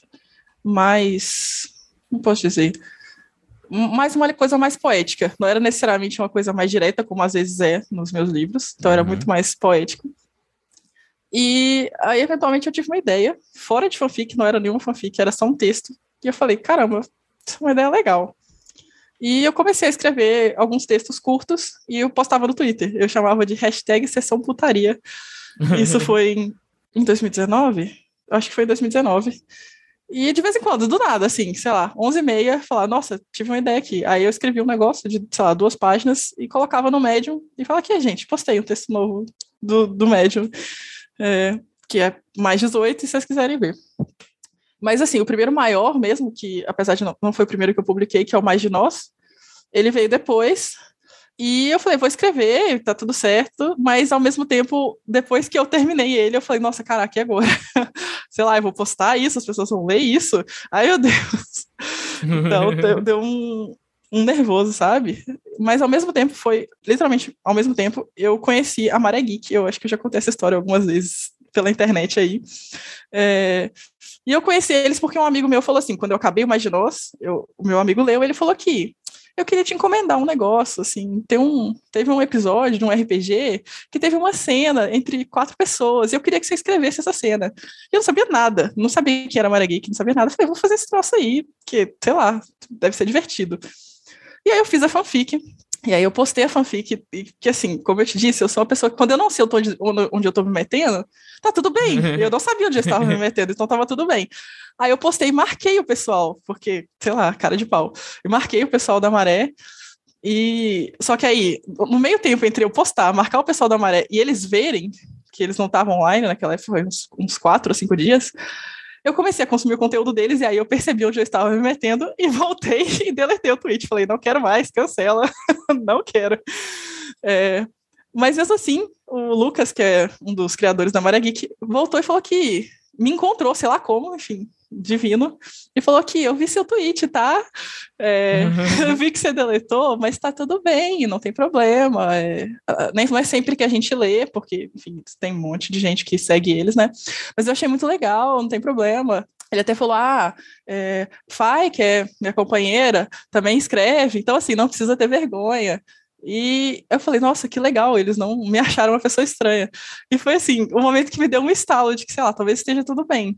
mais. Não posso dizer. Mais uma coisa mais poética. Não era necessariamente uma coisa mais direta, como às vezes é nos meus livros. Então, era uhum. muito mais poético. E aí, eventualmente, eu tive uma ideia, fora de fanfic, não era nenhuma fanfic, era só um texto. E eu falei, caramba, uma ideia legal. E eu comecei a escrever alguns textos curtos e eu postava no Twitter. Eu chamava de hashtag sessão putaria. Isso foi em, em 2019? Acho que foi em 2019. E de vez em quando, do nada, assim, sei lá, 11 e meia, falar, nossa, tive uma ideia aqui. Aí eu escrevi um negócio de, sei lá, duas páginas e colocava no Medium e falava aqui, gente, postei um texto novo do, do Medium, é, que é mais 18, se vocês quiserem ver. Mas, assim, o primeiro maior mesmo, que apesar de não, não foi o primeiro que eu publiquei, que é o Mais de Nós, ele veio depois, e eu falei, vou escrever, tá tudo certo, mas ao mesmo tempo, depois que eu terminei ele, eu falei, nossa, caraca, e agora? Sei lá, eu vou postar isso, as pessoas vão ler isso? Ai, meu Deus. Então, deu, deu um, um nervoso, sabe? Mas ao mesmo tempo foi, literalmente, ao mesmo tempo, eu conheci a Maré Geek, eu acho que eu já contei essa história algumas vezes pela internet aí. É, e eu conheci eles porque um amigo meu falou assim, quando eu acabei o Mais de Nós, eu, o meu amigo leu, ele falou que eu queria te encomendar um negócio, assim, tem um, teve um episódio de um RPG que teve uma cena entre quatro pessoas, e eu queria que você escrevesse essa cena. E eu não sabia nada, não sabia que era Mara Geek, não sabia nada, eu falei, vou fazer esse troço aí, que, sei lá, deve ser divertido. E aí eu fiz a fanfic, e aí eu postei a fanfic, e que assim, como eu te disse, eu sou uma pessoa que quando eu não sei onde, onde eu tô me metendo, tá tudo bem. Eu não sabia onde eu estava me metendo, então tava tudo bem. Aí eu postei e marquei o pessoal, porque, sei lá, cara de pau. E marquei o pessoal da Maré, e só que aí, no meio tempo entre eu postar, marcar o pessoal da Maré e eles verem que eles não estavam online naquela época, foi uns, uns quatro ou cinco dias, eu comecei a consumir o conteúdo deles e aí eu percebi onde eu estava me metendo e voltei e deletei o tweet. Falei, não quero mais, cancela, não quero. É, mas mesmo assim, o Lucas, que é um dos criadores da Maria Geek, voltou e falou que me encontrou, sei lá como, enfim, divino, e falou que eu vi seu tweet, tá? É, eu vi que você deletou, mas tá tudo bem, não tem problema. É, nem não é sempre que a gente lê, porque, enfim, tem um monte de gente que segue eles, né? Mas eu achei muito legal, não tem problema. Ele até falou: ah, é, Fai, que é minha companheira, também escreve, então assim, não precisa ter vergonha. E eu falei, nossa, que legal, eles não me acharam uma pessoa estranha. E foi assim, o momento que me deu um estalo de que, sei lá, talvez esteja tudo bem.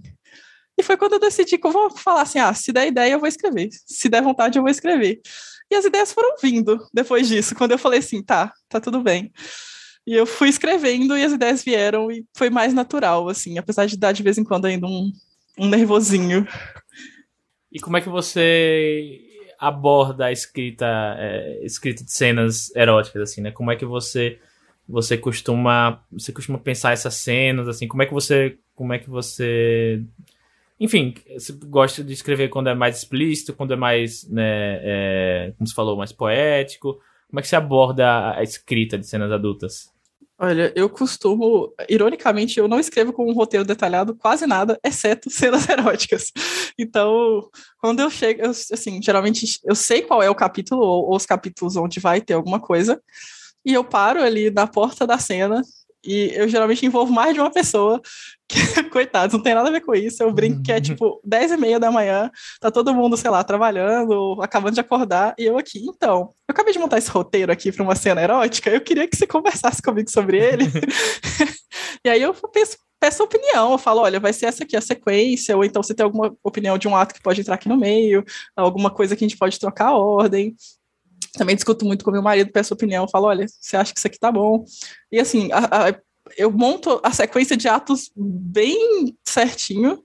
E foi quando eu decidi que eu vou falar assim: ah, se der ideia, eu vou escrever. Se der vontade, eu vou escrever. E as ideias foram vindo depois disso, quando eu falei assim: tá, tá tudo bem. E eu fui escrevendo e as ideias vieram e foi mais natural, assim, apesar de dar de vez em quando ainda um, um nervosinho. E como é que você aborda a escrita, é, escrita de cenas eróticas, assim, né? Como é que você você costuma você costuma pensar essas cenas, assim? Como é que você como é que você enfim, você gosta de escrever quando é mais explícito, quando é mais, né, é, como você falou, mais poético? Como é que você aborda a escrita de cenas adultas? Olha, eu costumo, ironicamente, eu não escrevo com um roteiro detalhado quase nada, exceto cenas eróticas. Então, quando eu chego, eu, assim, geralmente eu sei qual é o capítulo ou, ou os capítulos onde vai ter alguma coisa, e eu paro ali na porta da cena e eu geralmente envolvo mais de uma pessoa, que, coitados, não tem nada a ver com isso. Eu brinco que é tipo 10 e meia da manhã, tá todo mundo, sei lá, trabalhando, acabando de acordar, e eu aqui. Então, eu acabei de montar esse roteiro aqui para uma cena erótica, eu queria que você conversasse comigo sobre ele. e aí eu penso, peço opinião, eu falo, olha, vai ser essa aqui a sequência, ou então você tem alguma opinião de um ato que pode entrar aqui no meio, alguma coisa que a gente pode trocar a ordem. Também discuto muito com meu marido, peço opinião, falo, olha, você acha que isso aqui tá bom? E assim, a, a, eu monto a sequência de atos bem certinho.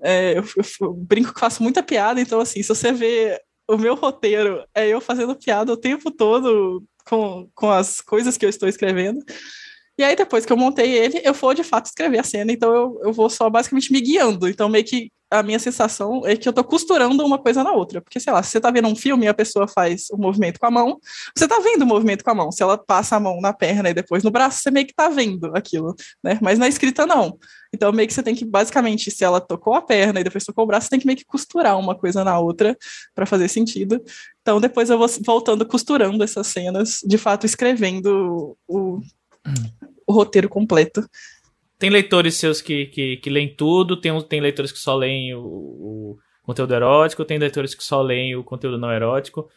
É, eu, eu, eu, brinco que faço muita piada, então assim, se você vê o meu roteiro, é eu fazendo piada o tempo todo com, com as coisas que eu estou escrevendo. E aí, depois que eu montei ele, eu vou de fato escrever a cena, então eu, eu vou só basicamente me guiando. Então, meio que a minha sensação é que eu tô costurando uma coisa na outra. Porque, sei lá, se você tá vendo um filme e a pessoa faz o um movimento com a mão, você tá vendo o movimento com a mão. Se ela passa a mão na perna e depois no braço, você meio que tá vendo aquilo, né? Mas na escrita, não. Então, meio que você tem que, basicamente, se ela tocou a perna e depois tocou o braço, você tem que meio que costurar uma coisa na outra para fazer sentido. Então, depois eu vou voltando, costurando essas cenas, de fato, escrevendo o, o roteiro completo. Tem leitores seus que, que, que leem tudo, tem, tem leitores que só leem o, o conteúdo erótico, tem leitores que só leem o conteúdo não erótico.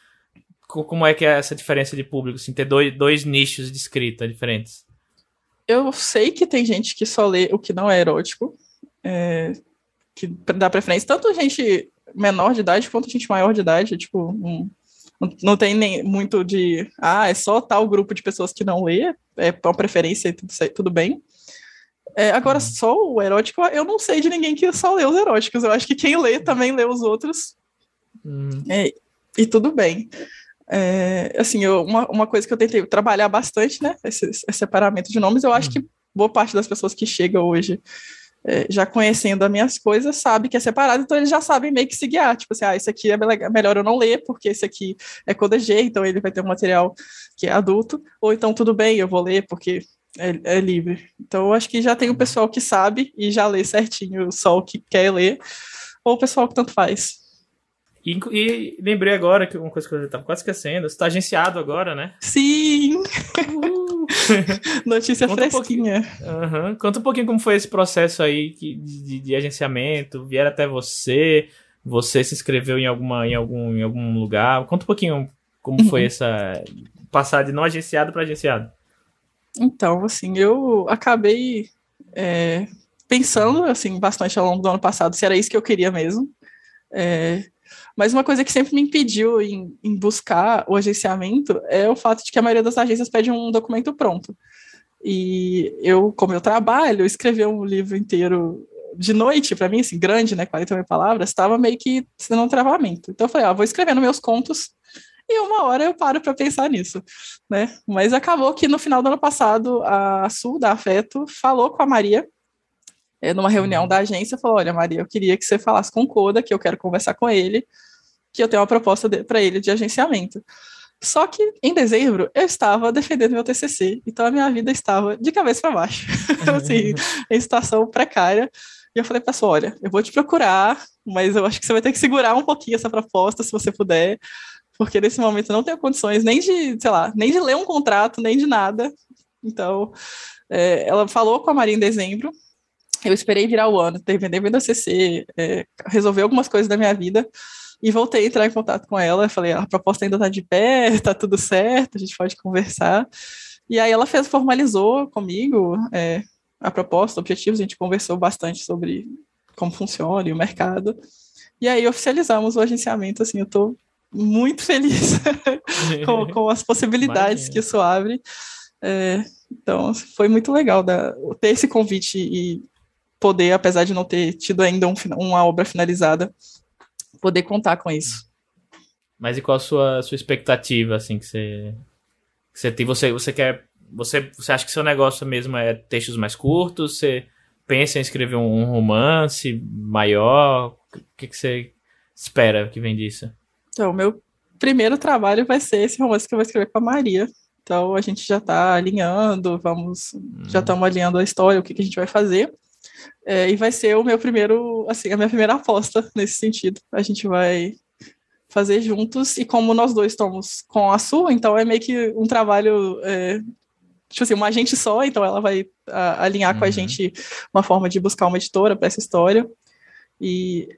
Como é que é essa diferença de público, assim, ter dois, dois nichos de escrita diferentes? Eu sei que tem gente que só lê o que não é erótico, é, que dá preferência, tanto gente menor de idade quanto gente maior de idade, tipo, um, Não tem nem muito de, ah, é só tal grupo de pessoas que não lê, é uma preferência e tudo, tudo bem. É, agora, uhum. só o erótico, eu não sei de ninguém que só lê os eróticos. Eu acho que quem lê também lê os outros. Uhum. É, e tudo bem. É, assim, eu, uma, uma coisa que eu tentei trabalhar bastante, né? Esse, esse separamento de nomes, eu acho uhum. que boa parte das pessoas que chegam hoje já conhecendo as minhas coisas, sabe que é separado, então eles já sabem meio que se guiar. Tipo assim, ah, esse aqui é melhor eu não ler, porque esse aqui é Codeg, então ele vai ter um material que é adulto, ou então tudo bem, eu vou ler porque é, é livre. Então eu acho que já tem o pessoal que sabe e já lê certinho só o que quer ler, ou o pessoal que tanto faz. E, e, lembrei agora que uma coisa que eu estava quase esquecendo, você está agenciado agora, né? Sim! Notícia Conta fresquinha. Um uhum. Conta um pouquinho como foi esse processo aí de, de, de, agenciamento, vieram até você, você se inscreveu em, alguma, em, algum, em algum lugar. Conta um pouquinho como uhum. foi essa passar de não agenciado para agenciado. Então, assim, eu acabei é, pensando assim bastante ao longo do ano passado se era isso que eu queria mesmo. É, mas uma coisa que sempre me impediu em, em, buscar o agenciamento é o fato de que a maioria das agências pede um documento pronto. E eu, como eu trabalho, escrever um livro inteiro de noite, para mim, assim, grande, né, 40 mil palavras, estava meio que sendo um travamento. Então eu falei, ah, vou escrevendo meus contos e uma hora eu paro para pensar nisso, né? Mas acabou que no final do ano passado a Sul da Afeto falou com a Maria numa reunião uhum. da agência, falou: Olha, Maria, eu queria que você falasse com o Coda, que eu quero conversar com ele, que eu tenho uma proposta para ele de agenciamento. Só que em dezembro eu estava defendendo meu TCC, então a minha vida estava de cabeça para baixo, assim, em situação precária. E eu falei para olha, eu vou te procurar, mas eu acho que você vai ter que segurar um pouquinho essa proposta, se você puder, porque nesse momento eu não tenho condições nem de, sei lá, nem de ler um contrato, nem de nada. Então, é, ela falou com a Maria em dezembro, eu esperei virar o ano, terminei vendo a CC, é, resolver algumas coisas da minha vida e voltei a entrar em contato com ela. Falei, a proposta ainda está de pé, está tudo certo, a gente pode conversar. E aí ela fez, formalizou comigo é, a proposta, objetivos, a gente conversou bastante sobre como funciona e o mercado. E aí oficializamos o agenciamento, assim, eu estou muito feliz com, com, as possibilidades Imagina. que isso abre. É, então, foi muito legal da, ter esse convite e poder, apesar de não ter tido ainda um, uma obra finalizada, poder contar com isso. Mas e qual a sua, sua expectativa, assim, que você, que você tem? Você, você quer. Você, você acha que seu negócio mesmo é textos mais curtos? Você pensa em escrever um, um romance maior? O que, que você espera que vem disso? Então, meu primeiro trabalho vai ser esse romance que eu vou escrever com a Maria. Então, a gente já está alinhando, vamos, hum. já estamos alinhando a história, o que, que a gente vai fazer. É, e vai ser o meu primeiro, assim, a minha primeira aposta nesse sentido. A gente vai fazer juntos, e como nós dois estamos com a sua, então é meio que um trabalho, é, tipo assim, uma agente só, então ela vai a, alinhar uhum. com a uhum. gente uma forma de buscar uma editora para essa história. E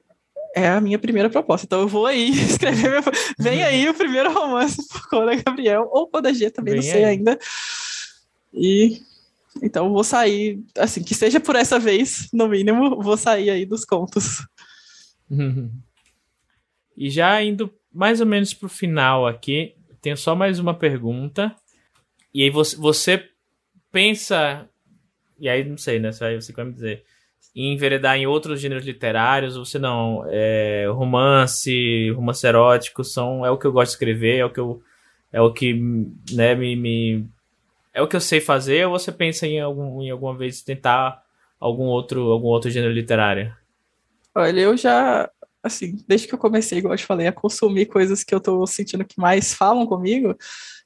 é a minha primeira proposta. Então eu vou aí escrever meu... Vem aí o primeiro romance por Coda Gabriel, ou Coda G, também Vem não sei aí. ainda. E então vou sair, assim, que seja por essa vez, no mínimo, vou sair aí dos contos. e já indo mais ou menos pro final aqui, tenho só mais uma pergunta. E aí você, você pensa. E aí não sei, né? Você vai me dizer em enveredar em outros gêneros literários, você não, é, romance, romance erótico são é o que eu gosto de escrever, é o que eu é o que né, me, me é o que eu sei fazer ou você pensa em algum em alguma vez tentar algum outro algum outro gênero literário? Olha, eu já assim, desde que eu comecei, igual eu te falei, a consumir coisas que eu tô sentindo que mais falam comigo,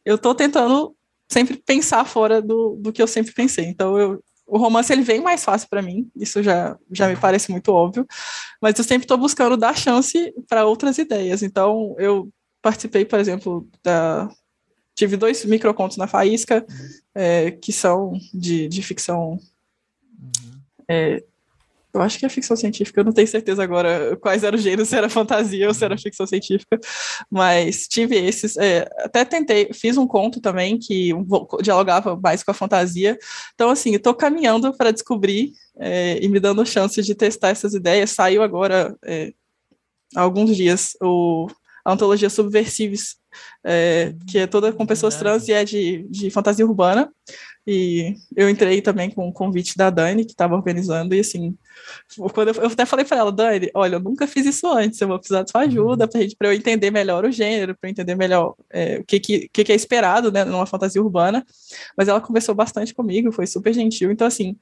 eu tô tentando sempre pensar fora do, do que eu sempre pensei. Então eu o romance ele vem mais fácil para mim, isso já, já me parece muito óbvio, mas eu sempre estou buscando dar chance para outras ideias. Então, eu participei, por exemplo, da. Tive dois microcontos na Faísca, é, que são de, de ficção uhum. é, eu acho que é ficção científica, eu não tenho certeza agora quais eram os gêneros, se era fantasia ou se era ficção científica, mas tive esses. É, até tentei, fiz um conto também que dialogava mais com a fantasia. Então, assim, estou caminhando para descobrir é, e me dando chance de testar essas ideias. Saiu agora, é, há alguns dias, o a antologia Subversives, é, que é toda com pessoas trans e é de, de fantasia urbana. E eu entrei também com o convite da Dani, que estava organizando, e assim, quando eu, eu até falei para ela, Dani, olha, eu nunca fiz isso antes, eu vou precisar de sua ajuda para eu entender melhor o gênero, para eu entender melhor é, o que, que, que, é esperado né, numa fantasia urbana. Mas ela conversou bastante comigo, foi super gentil. Então, assim,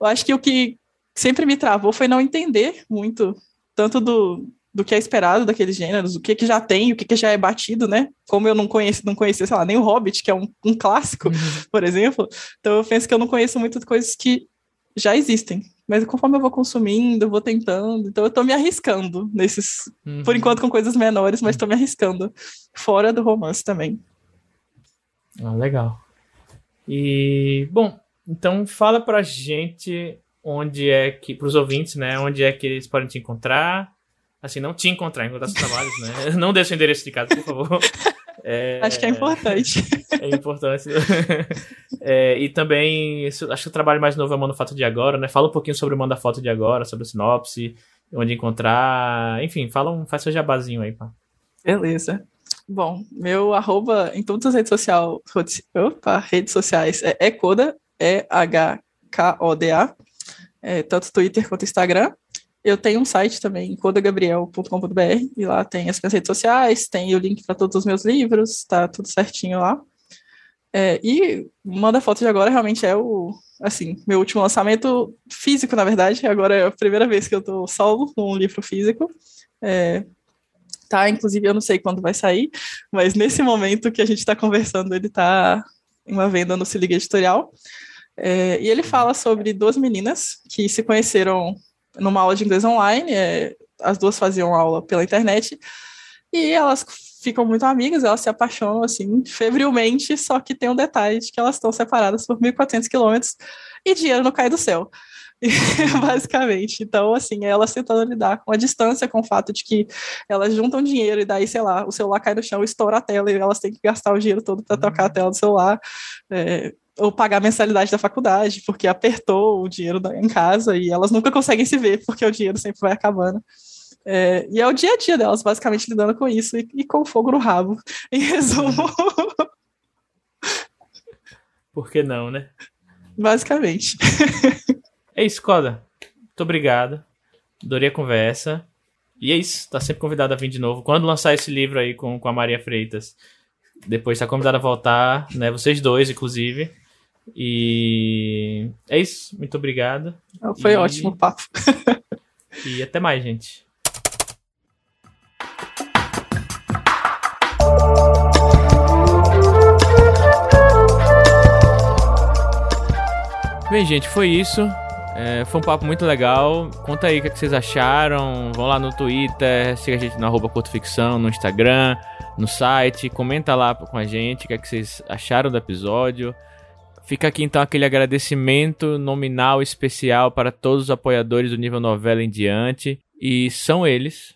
eu acho que o que sempre me travou foi não entender muito, tanto do, do que é esperado daqueles gêneros, o que, que já tem, o que, que já é batido, né? Como eu não conheço, não conhecia, sei lá, nem o Hobbit, que é um, um clássico, uhum. por exemplo. Então eu penso que eu não conheço muitas coisas que já existem. Mas conforme eu vou consumindo, eu vou tentando. Então eu tô me arriscando nesses, uhum. por enquanto com coisas menores, mas tô me arriscando. Fora do romance também. Ah, legal. E, bom, então fala pra gente onde é que, pros ouvintes, né, onde é que eles podem te encontrar, assim, não te encontrar, encontrar seus trabalhos, né? Não deixe o endereço de casa, por favor. É, acho que é importante. É importante. É, e também, acho que o trabalho mais novo é o Manufato de Agora, né? Fala um pouquinho sobre o Manda Foto de Agora, sobre a sinopse, onde encontrar. Enfim, fala um, faz seu jabazinho aí, pá. Beleza. Bom, meu arroba em todas as redes sociais, opa, redes sociais é Ecoda, E-H-K-O-D-A, é, tanto Twitter quanto Instagram. Eu tenho um site também, codagabriel.com.br, e lá tem as minhas redes sociais, tem o link para todos os meus livros, tá tudo certinho lá. É, e Manda Foto de Agora realmente é o, assim, meu último lançamento físico, na verdade. Agora é a primeira vez que eu estou solo com um livro físico. É, tá, inclusive, eu não sei quando vai sair, mas nesse momento que a gente está conversando, ele está em uma venda no Se Liga Editorial. É, e ele fala sobre duas meninas que se conheceram numa aula de inglês online, é, as duas faziam aula pela internet, e elas ficam muito amigas, elas se apaixonam, assim, febrilmente, só que tem um detalhe de que elas estão separadas por 1.400 quilômetros e dinheiro não cai do céu. basicamente. Então, assim, elas tentando lidar com a distância, com o fato de que elas juntam dinheiro e daí, sei lá, o celular cai no chão, estoura a tela e elas têm que gastar o dinheiro todo para tocar a tela do celular. É, ou pagar a mensalidade da faculdade, porque apertou o dinheiro em casa e elas nunca conseguem se ver, porque o dinheiro sempre vai acabando. É, e é o dia a dia delas, basicamente, lidando com isso e, e com fogo no rabo, em resumo. Por que não, né? Basicamente. É isso, Coda. Muito obrigado. Adorei a conversa. E é isso, tá sempre convidado a vir de novo. Quando lançar esse livro aí com, com a Maria Freitas, depois tá convidado a voltar, né? Vocês dois, inclusive. E é isso. Muito obrigado. Foi e... ótimo o papo. e até mais, gente. Bem, gente, foi isso. É, foi um papo muito legal. Conta aí o que, é que, vocês acharam. Vão lá no Twitter, siga a gente no arroba Ficção, no Instagram, no site. Comenta lá com a gente o que, é que vocês acharam do episódio. Fica aqui então aquele agradecimento nominal especial para todos os apoiadores do nível novela em diante. E são eles.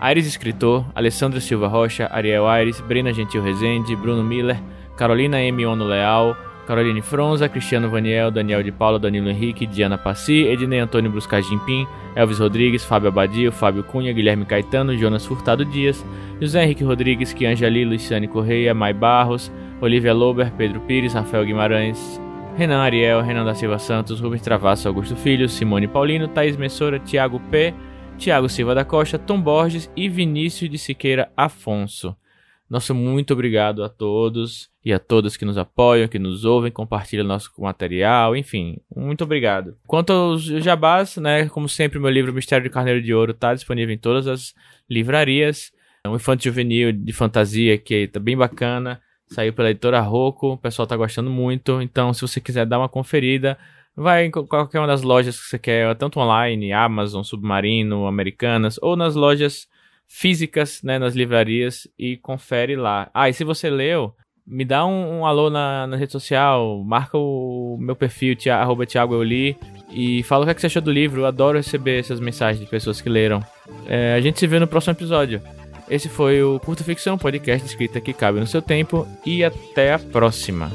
Aires Escritor, Alessandra Silva Rocha, Ariel Aires, Brena Gentil Rezende, Bruno Miller, Carolina M. Ono Leal, Caroline Fronza, Cristiano Vaniel, Daniel de Paula, Danilo Henrique, Diana Passi, Ednei Antônio Bruscagimpim, Elvis Rodrigues, Fábio Abadio, Fábio Cunha, Guilherme Caetano, Jonas Furtado Dias, José Henrique Rodrigues, Kianjali, Luciane Correia, Mai Barros, Olivia Lober, Pedro Pires, Rafael Guimarães, Renan Ariel, Renan da Silva Santos, Rubens Travasso, Augusto Filho, Simone Paulino, Thaís Messora, Thiago P., Tiago Silva da Costa, Tom Borges e Vinícius de Siqueira Afonso. Nosso muito obrigado a todos e a todas que nos apoiam, que nos ouvem, compartilham nosso material, enfim, muito obrigado. Quanto aos jabás, né, como sempre, meu livro Mistério de Carneiro de Ouro está disponível em todas as livrarias. É um infanto juvenil de fantasia que tá bem bacana, saiu pela editora Rocco, o pessoal tá gostando muito, então se você quiser dar uma conferida, vai em qualquer uma das lojas que você quer, tanto online, Amazon, Submarino, Americanas, ou nas lojas físicas né, nas livrarias e confere lá. Ah, e se você leu, me dá um, um alô na, na, rede social, marca o meu perfil, tia, arroba Thiago Eu Li, e fala o que, é que você achou do livro. Eu adoro receber essas mensagens de pessoas que leram. É, a gente se vê no próximo episódio. Esse foi o Curta Ficção, podcast escrita que cabe no seu tempo, e até a próxima.